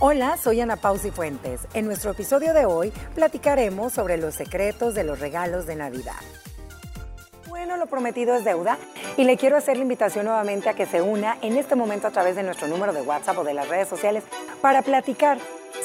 Hola, soy Ana Pausi Fuentes. En nuestro episodio de hoy platicaremos sobre los secretos de los regalos de Navidad. Bueno, lo prometido es deuda y le quiero hacer la invitación nuevamente a que se una en este momento a través de nuestro número de WhatsApp o de las redes sociales para platicar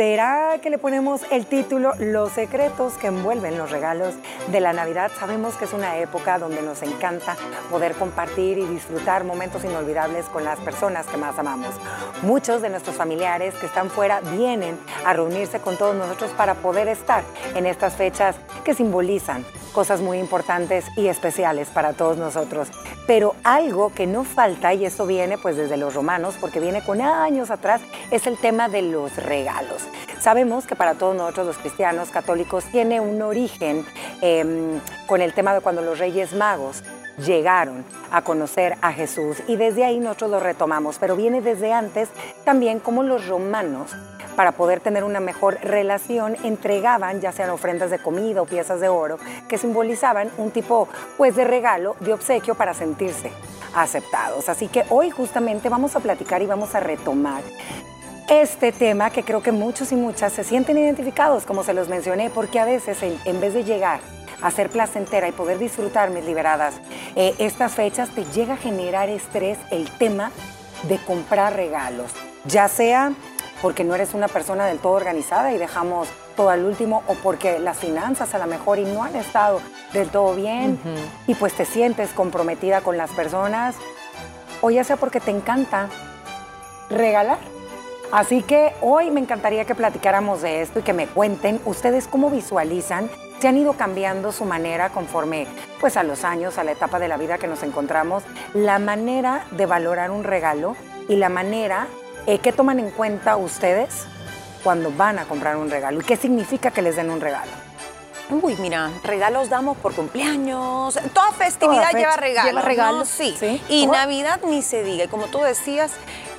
¿Será que le ponemos el título Los secretos que envuelven los regalos de la Navidad? Sabemos que es una época donde nos encanta poder compartir y disfrutar momentos inolvidables con las personas que más amamos. Muchos de nuestros familiares que están fuera vienen a reunirse con todos nosotros para poder estar en estas fechas que simbolizan cosas muy importantes y especiales para todos nosotros. Pero algo que no falta, y eso viene pues desde los romanos, porque viene con años atrás, es el tema de los regalos. Sabemos que para todos nosotros los cristianos católicos tiene un origen em, con el tema de cuando los reyes magos llegaron a conocer a Jesús y desde ahí nosotros lo retomamos, pero viene desde antes también como los romanos para poder tener una mejor relación, entregaban ya sean ofrendas de comida o piezas de oro que simbolizaban un tipo pues de regalo, de obsequio para sentirse aceptados. Así que hoy justamente vamos a platicar y vamos a retomar este tema que creo que muchos y muchas se sienten identificados, como se los mencioné, porque a veces en, vez de llegar a ser placentera y poder disfrutar mis liberadas eh, estas fechas, te llega a generar estrés el tema de comprar regalos, ya sea porque no eres una persona del todo organizada y dejamos todo al último o porque las finanzas a lo mejor y no han estado del todo bien y pues te sientes comprometida con las personas o ya sea porque te encanta regalar. Así que hoy me encantaría que platicáramos de esto y que me cuenten ustedes cómo visualizan se han ido cambiando su manera conforme pues a los años, a la etapa de la vida que nos encontramos, la manera de valorar un regalo y la manera ¿Qué toman en cuenta ustedes cuando van a comprar un regalo? ¿Y qué significa que les den un regalo? Uy, mira, regalos damos por cumpleaños. Toda festividad lleva regalos. Lleva regalos, sí. Y Navidad ni se diga. Y como tú decías,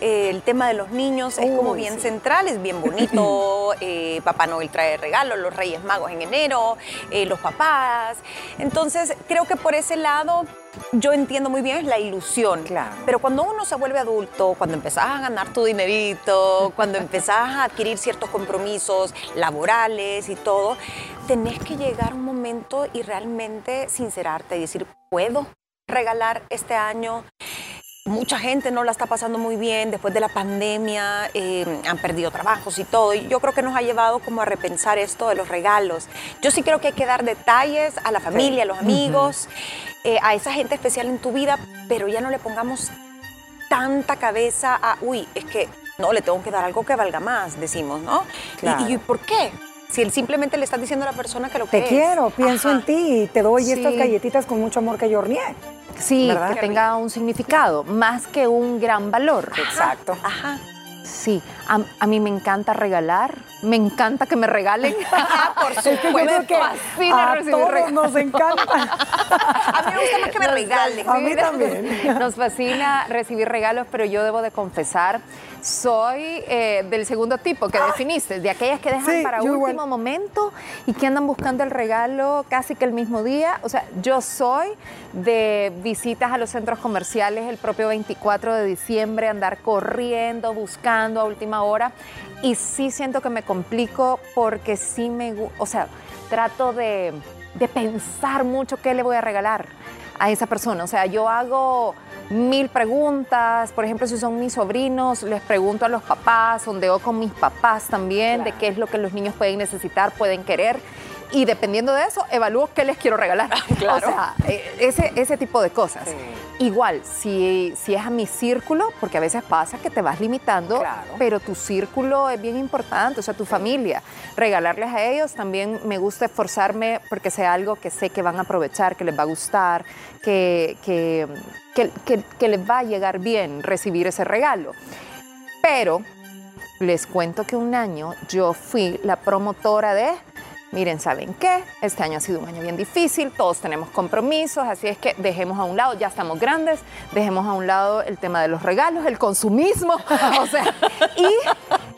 eh, el tema de los niños es como bien central, es bien bonito. Eh, Papá Noel trae regalos, los Reyes Magos en enero, los papás. Entonces, creo que por ese lado yo entiendo muy bien es la ilusión. Claro. Pero cuando uno se vuelve adulto, cuando empezás a ganar tu dinerito, cuando empezás a adquirir ciertos compromisos laborales y todo, tenés que llegar un momento y realmente sincerarte y decir, ¿puedo regalar este año? Mucha gente no la está pasando muy bien después de la pandemia, eh, han perdido trabajos y todo. Y yo creo que nos ha llevado como a repensar esto de los regalos. Yo sí creo que hay que dar detalles a la familia, a los amigos, eh, a esa gente especial en tu vida, pero ya no le pongamos tanta cabeza a, uy, es que no, le tengo que dar algo que valga más, decimos, ¿no? ¿Y, por qué? Si él simplemente le estás diciendo a la persona que lo que Te quiero, pienso en ti y te doy estas galletitas con mucho amor que yo horneé. Sí, que tenga un significado, más que un gran valor. Exacto. Ajá. Sí, a, mí me encanta regalar, me encanta que me regalen. Por supuesto, que a todos nos encanta. a mí me gusta más que me regalen. A mí también. Nos fascina recibir regalos, pero yo debo de confesar soy eh, del segundo tipo que definiste, de aquellas que dejan para último momento y que andan buscando el regalo casi que el mismo día. O sea, yo soy de visitas a los centros comerciales el propio 24 de diciembre, andar corriendo, buscando a última hora. Y sí siento que me complico porque sí me, o sea, trato de, de pensar mucho qué le voy a regalar a esa persona. O sea, yo hago mil preguntas. Por ejemplo, si son mis sobrinos, les pregunto a los papás, sondeo con mis papás también de qué es lo que los niños pueden necesitar, pueden querer. Y dependiendo de eso, evalúo qué les quiero regalar. Claro. O sea, eh, ese, ese tipo de cosas. Igual, si, si es a mi círculo, porque a veces pasa que te vas limitando, pero tu círculo es bien importante, o sea, tu familia. Regalarles a ellos también me gusta esforzarme porque sea algo que sé que van a aprovechar, que les va a gustar, que, que, que, les va a llegar bien recibir ese regalo. Pero les cuento que un año yo fui la promotora de miren, ¿saben qué? Este año ha sido un año bien difícil, todos tenemos compromisos, así es que dejemos a un lado, ya estamos grandes, dejemos a un lado el tema de los regalos, el consumismo, o sea, y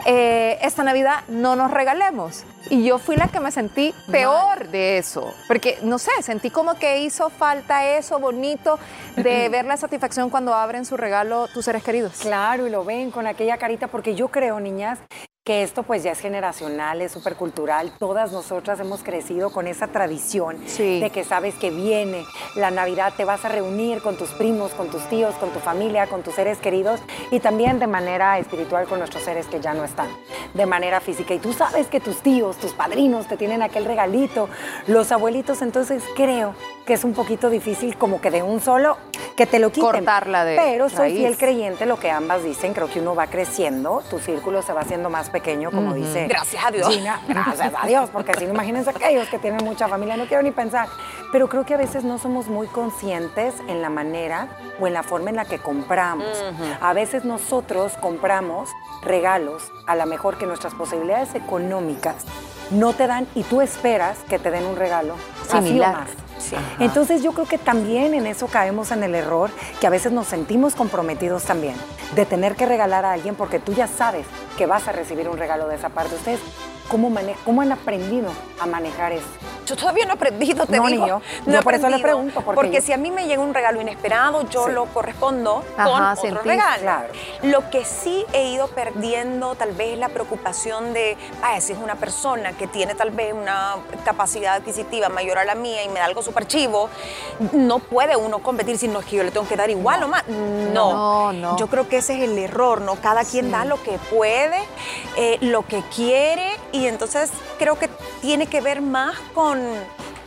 eh, esta Navidad no nos regalemos. Y yo fui la que me sentí peor de eso, porque no sé, sentí como que hizo falta eso bonito de ver la satisfacción cuando abren su regalo tus seres queridos. Claro, y lo ven con aquella carita, porque yo creo, niñas, que esto pues ya es generacional, es súper cultural. Todas nosotras hemos crecido con esa tradición de que sabes que viene la Navidad, te vas a reunir con tus primos, con tus tíos, con tu familia, con tus seres queridos y también de manera espiritual con nuestros seres que ya no están, de manera física. Y tú sabes que tus tíos, tus padrinos te tienen aquel regalito, los abuelitos, entonces creo que es un poquito difícil como que de un solo que te lo quiten. Cortarla de Pero soy fiel creyente, lo que ambas dicen, creo que uno va creciendo, tu círculo se va haciendo más pequeño, como dice. Gracias a Dios. Gina, gracias a Dios, porque si no, imagínense aquellos que tienen mucha familia, no quiero ni pensar. Pero creo que a veces no somos muy conscientes en la manera o en la forma en la que compramos. A veces nosotros compramos regalos, a lo mejor que nuestras posibilidades económicas no te dan y tú esperas que te den un regalo similar. Entonces yo creo que también en eso caemos en el error, que a veces nos sentimos comprometidos también, de tener que regalar a alguien porque tú ya sabes que vas a recibir un regalo de esa parte. Ustedes, ¿cómo, cómo han aprendido a manejar eso? Yo todavía no he aprendido, te no, digo. yo. No por eso le pregunto. Porque, si a mí me llega un regalo inesperado, yo lo correspondo con otro regalo. Lo que sí he ido perdiendo tal vez es la preocupación de, ah, si es una persona que tiene tal vez una capacidad adquisitiva mayor a la mía y me da algo súper chivo, no puede uno competir si no es que yo le tengo que dar igual o más. No. no. Yo creo que ese es el error, ¿no? Cada quien da lo que puede, eh, lo que quiere y entonces creo que tiene que ver más con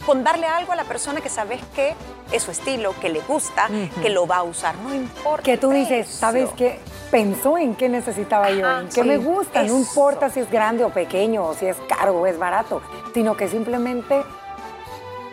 con, darle algo a la persona que sabes que es su estilo, que le gusta, que lo va a usar, no importa. Que tú dices, ¿sabes qué? Pensó en qué necesitaba yo, en qué me gusta, no importa si es grande o pequeño, o si es caro o es barato, sino que simplemente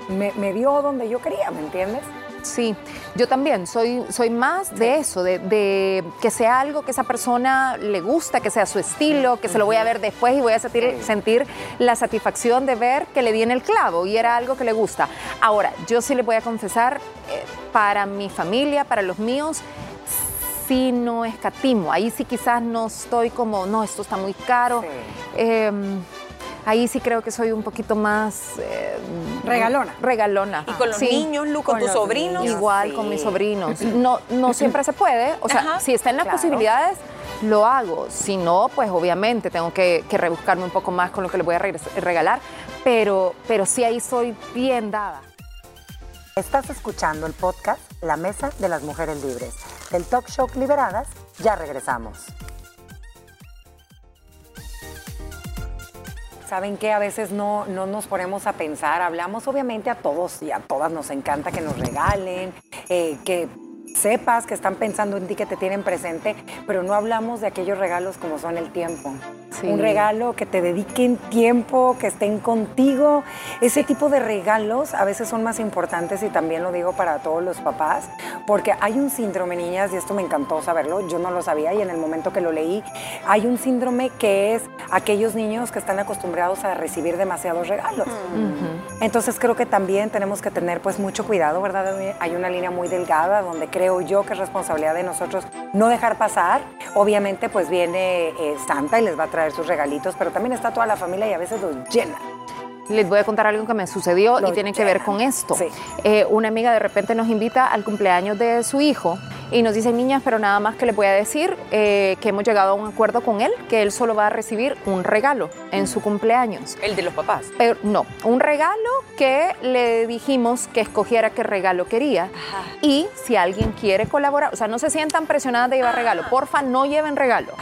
me, me dio donde yo quería, ¿me entiendes? Sí, yo también soy, soy más de eso, de, que sea algo que esa persona le gusta, que sea su estilo, que se lo voy a ver después y voy a sentir, sentir la satisfacción de ver que le di en el clavo y era algo que le gusta. Ahora, yo sí le voy a confesar, eh, para mi familia, para los míos, sí no escatimo. Ahí sí quizás no estoy como, no, esto está muy caro. Em, ahí sí creo que soy un poquito más... Eh, regalona. Regalona. ¿Y con los niños, Lu, con, tus sobrinos? Igual, con mis sobrinos. No, no siempre se puede. O sea, si está en las posibilidades, lo hago. Si no, pues obviamente tengo que, rebuscarme un poco más con lo que le voy a regalar. Pero, pero sí ahí soy bien dada. Estás escuchando el podcast La Mesa de las Mujeres Libres. Del Talk Show Liberadas, ya regresamos. ¿Saben qué? A veces no, no nos ponemos a pensar, hablamos obviamente a todos y a todas nos encanta que nos regalen, eh, que sepas que están pensando en ti, que te tienen presente, pero no hablamos de aquellos regalos como son el tiempo. Un regalo que te dediquen tiempo, que estén contigo. Ese tipo de regalos a veces son más importantes y también lo digo para todos los papás, porque hay un síndrome, niñas, y esto me encantó saberlo, yo no lo sabía y en el momento que lo leí, hay un síndrome que es aquellos niños que están acostumbrados a recibir demasiados regalos. Entonces creo que también tenemos que tener pues mucho cuidado, ¿verdad? Hay una línea muy delgada donde creo yo que es responsabilidad de nosotros no dejar pasar. Obviamente pues viene eh, Santa y les va a traer sus regalitos, pero también está toda la familia y a veces los llena. Les voy a contar algo que me sucedió y tiene que ver con esto. Eh, una amiga de repente nos invita al cumpleaños de su hijo y nos dice, niñas, pero nada más que le voy a decir eh, que hemos llegado a un acuerdo con él, que él solo va a recibir un regalo en su cumpleaños. ¿El de los papás? Pero no, un regalo que le dijimos que escogiera qué regalo quería. Y si alguien quiere colaborar, o sea, no se sientan presionadas de llevar regalo, porfa, no lleven regalo.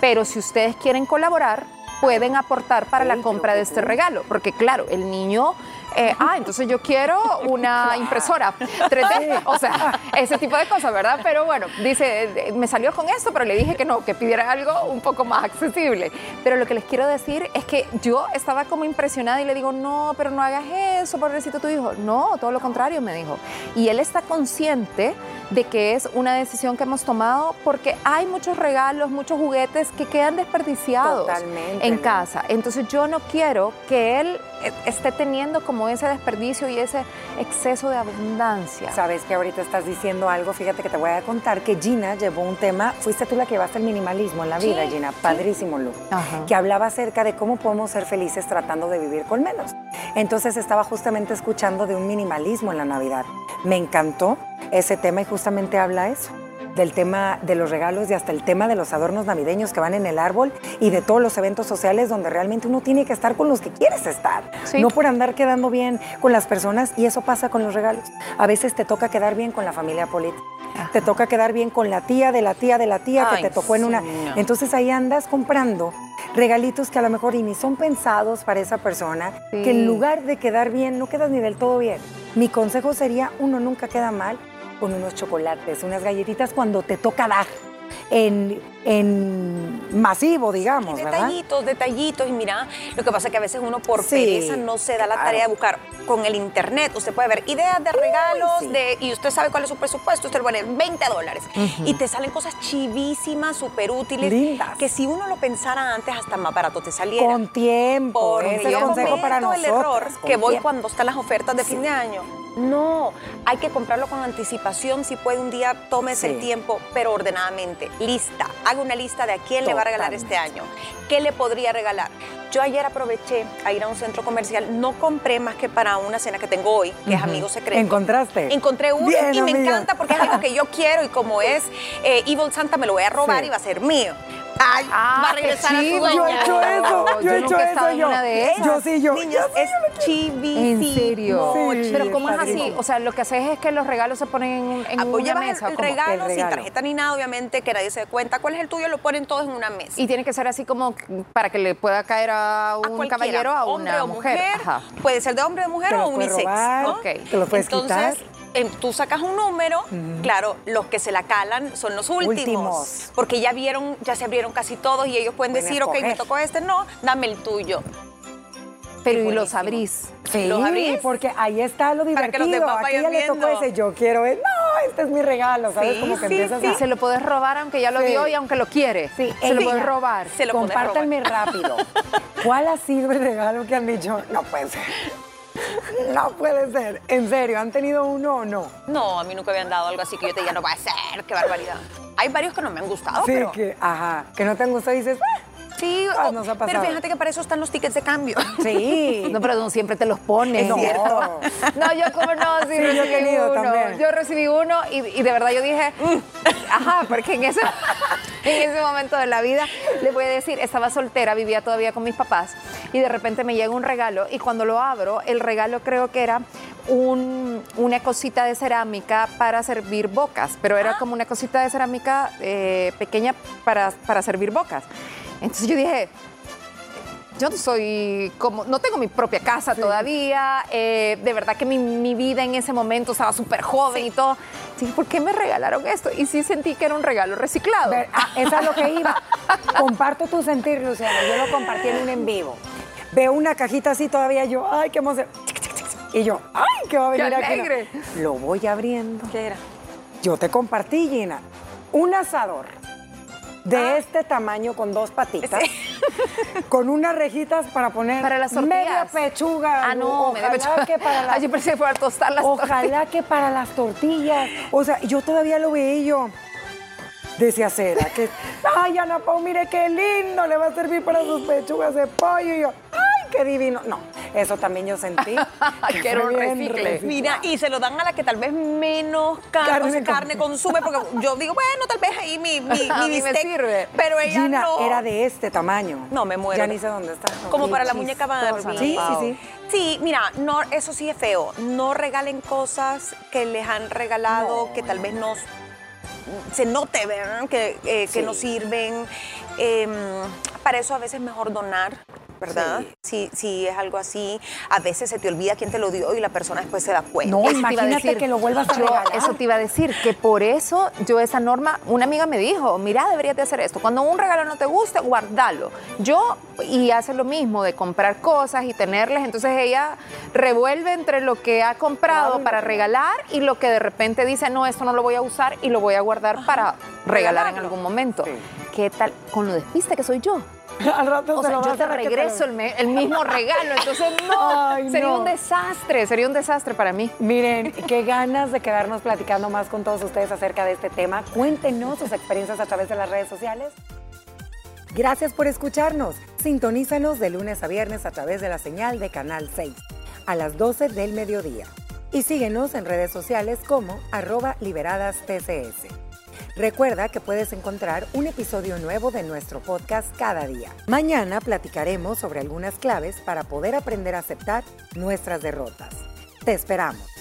Pero si ustedes quieren colaborar, pueden aportar para la compra de este regalo, porque claro, el niño eh, ah, entonces yo quiero una impresora 3D, o sea, ese tipo de cosas, ¿verdad? Pero bueno, dice, me salió con esto, pero le dije que no, que pidiera algo un poco más accesible. Pero lo que les quiero decir es que yo estaba como impresionada y le digo, no, pero no hagas eso, pobrecito tu hijo. No, todo lo contrario, me dijo. Y él está consciente de que es una decisión que hemos tomado porque hay muchos regalos, muchos juguetes que quedan desperdiciados en casa. Entonces yo no quiero que él eh, esté teniendo como ese desperdicio y ese exceso de abundancia. Sabes que ahorita estás diciendo algo, fíjate que te voy a contar que Gina llevó un tema, fuiste tú la que llevaste el minimalismo en la vida, Gina, padrísimo, Lu, que hablaba acerca de cómo podemos ser felices tratando de vivir con menos. Entonces estaba justamente escuchando de un minimalismo en la Navidad. Me encantó ese tema y justamente habla eso del tema de los regalos y hasta el tema de los adornos navideños que van en el árbol y de todos los eventos sociales donde realmente uno tiene que estar con los que quieres estar, no por andar quedando bien con las personas y eso pasa con los regalos. A veces te toca quedar bien con la familia política. Te toca quedar bien con la tía de la tía de la tía que te tocó en una. Entonces ahí andas comprando regalitos que a lo mejor ni son pensados para esa persona, que en lugar de quedar bien, no quedas ni del todo bien. Mi consejo sería, uno nunca queda mal con unos chocolates, unas galletitas cuando te toca dar en, en masivo, digamos, detallitos, detallitos. Y mira, lo que pasa es que a veces uno por pereza no se da la tarea de buscar con el internet. Usted puede ver ideas de regalos de, y usted sabe cuál es su presupuesto. Usted le pone 20 dólares y te salen cosas chivísimas, súper útiles. Lindas. Que si uno lo pensara antes, hasta más barato te saliera. Con tiempo. Ese es el consejo para nosotros. el error que voy cuando están las ofertas de fin de año no, hay que comprarlo con anticipación. Si puede un día, tómese el tiempo, pero ordenadamente. Lista. Haga una lista de a quién le va a regalar este año. ¿Qué le podría regalar? Yo ayer aproveché a ir a un centro comercial. No compré más que para una cena que tengo hoy, que es Amigo Secreto. ¿Encontraste? Encontré uno y me encanta porque es algo que yo quiero y como es eh, Evil Santa me lo voy a robar y va a ser mío. Ay, ah, va a regresar a su dueña. Yo he hecho eso, yo, he hecho eso yo. De yo sí, yo. Niños, es chivísimo. ¿En serio? Pero ¿cómo es así? O sea, lo que haces es que los regalos se ponen en, una mesa. El, regalo, sin tarjeta ni nada, obviamente, que nadie se dé cuenta cuál es el tuyo, lo ponen todos en una mesa. Y tiene que ser así como para que le pueda caer a un caballero a una mujer. Puede ser de hombre, de mujer o unisex. ¿no? Okay. Te lo puedes Entonces, tú sacas un número, claro, los que se la calan son los últimos, Porque ya vieron, ya se abrieron casi todos y ellos pueden, decir, ok, me tocó este, no, dame el tuyo. Pero y los abrís. Sí, ¿Los abrís? porque ahí está lo divertido. Para que los demás Aquí ya le tocó ese, yo quiero, no, este es mi regalo, ¿sabes? Como que empiezas a... Se lo puedes robar aunque ya lo vio y aunque lo quiere. Sí. Se lo puedes robar. Se lo Compártanme rápido. ¿Cuál ha sido el regalo que han dicho? No puede ser. No puede ser. ¿En serio? ¿Han tenido uno o no? No, a mí nunca habían dado algo así que yo te diga, no va a ser, qué barbaridad. Hay varios que no me han gustado, sí, que, ajá, que no te han gustado y dices, ah, Sí, ah, pero fíjate que para eso están los tickets de cambio. Sí. No, pero no siempre te los pones. No. ¿cierto? No, yo como no, sí, recibí yo uno. También. Yo recibí uno y, de verdad yo dije, mm, ajá, porque en ese, en ese momento de la vida, le voy a decir, estaba soltera, vivía todavía con mis papás y de repente me llega un regalo y cuando lo abro, el regalo creo que era una cosita de cerámica para servir bocas, pero era ah. como una cosita de cerámica eh, pequeña para, para servir bocas. Entonces yo dije, yo no soy como, no tengo mi propia casa todavía, eh, de verdad que mi, vida en ese momento estaba súper joven y todo. Dije, ¿por qué me regalaron esto? Y sí sentí que era un regalo reciclado. Ah, eso es lo que iba. Comparto tu sentir, Luciana, yo lo compartí en un en vivo. Veo una cajita así todavía yo, ay, qué emoción. Y yo, ay, ¿qué va a venir aquí? Lo voy abriendo. ¿Qué era? Yo te compartí, Gina, un asador de ah. este tamaño con dos patitas, con unas rejitas para poner para las media pechuga. Ah, no, ojalá media que para las, Ay, yo pensé que para tostar las Ojalá que para las tortillas. O sea, yo todavía lo veía yo. Decía Cera, que, ay, Ana Pau, mire qué lindo, le va a servir para sus pechugas de pollo. Y yo, qué divino. No, eso también yo sentí. que era un recicle. Mira, y se lo dan a la que tal vez menos carne, consume, porque yo digo, bueno, tal vez ahí mi, mi, mi me sirve. Pero ella Gina, no. era de este tamaño. No, me muero. Ya ni sé dónde está. Como para la muñeca Barbie. Sí, sí, sí. Sí, mira, no, eso sí es feo. No regalen cosas que les han regalado que tal vez no se note, ¿verdad? Que, eh, que no sirven. Em, para eso a veces es mejor donar. ¿Verdad? Sí. sí. es algo así. A veces se te olvida quién te lo dio y la persona después se da cuenta. No, imagínate que lo vuelvas a regalar. Eso te iba a decir, que por eso yo esa norma, una amiga me dijo, mira, deberías de hacer esto. Cuando un regalo no te guste, guardalo. Yo, y hace lo mismo, de comprar cosas y tenerles, entonces ella revuelve entre lo que ha comprado para regalar y lo que de repente dice, no, esto no lo voy a usar y lo voy a guardar para regalar en algún momento. ¿Qué tal con lo despiste que soy yo? Al rato o sea, yo te regreso el, mismo regalo, entonces no, sería un desastre, sería un desastre para mí. Miren, qué ganas de quedarnos platicando más con todos ustedes acerca de este tema. Cuéntenos sus experiencias a través de las redes sociales. Gracias por escucharnos. Sintonízanos de lunes a viernes a través de la señal de Canal 6 a las 12 del mediodía. Y síguenos en redes sociales como arroba liberadas TCS. Recuerda que puedes encontrar un episodio nuevo de nuestro podcast cada día. Mañana platicaremos sobre algunas claves para poder aprender a aceptar nuestras derrotas. Te esperamos.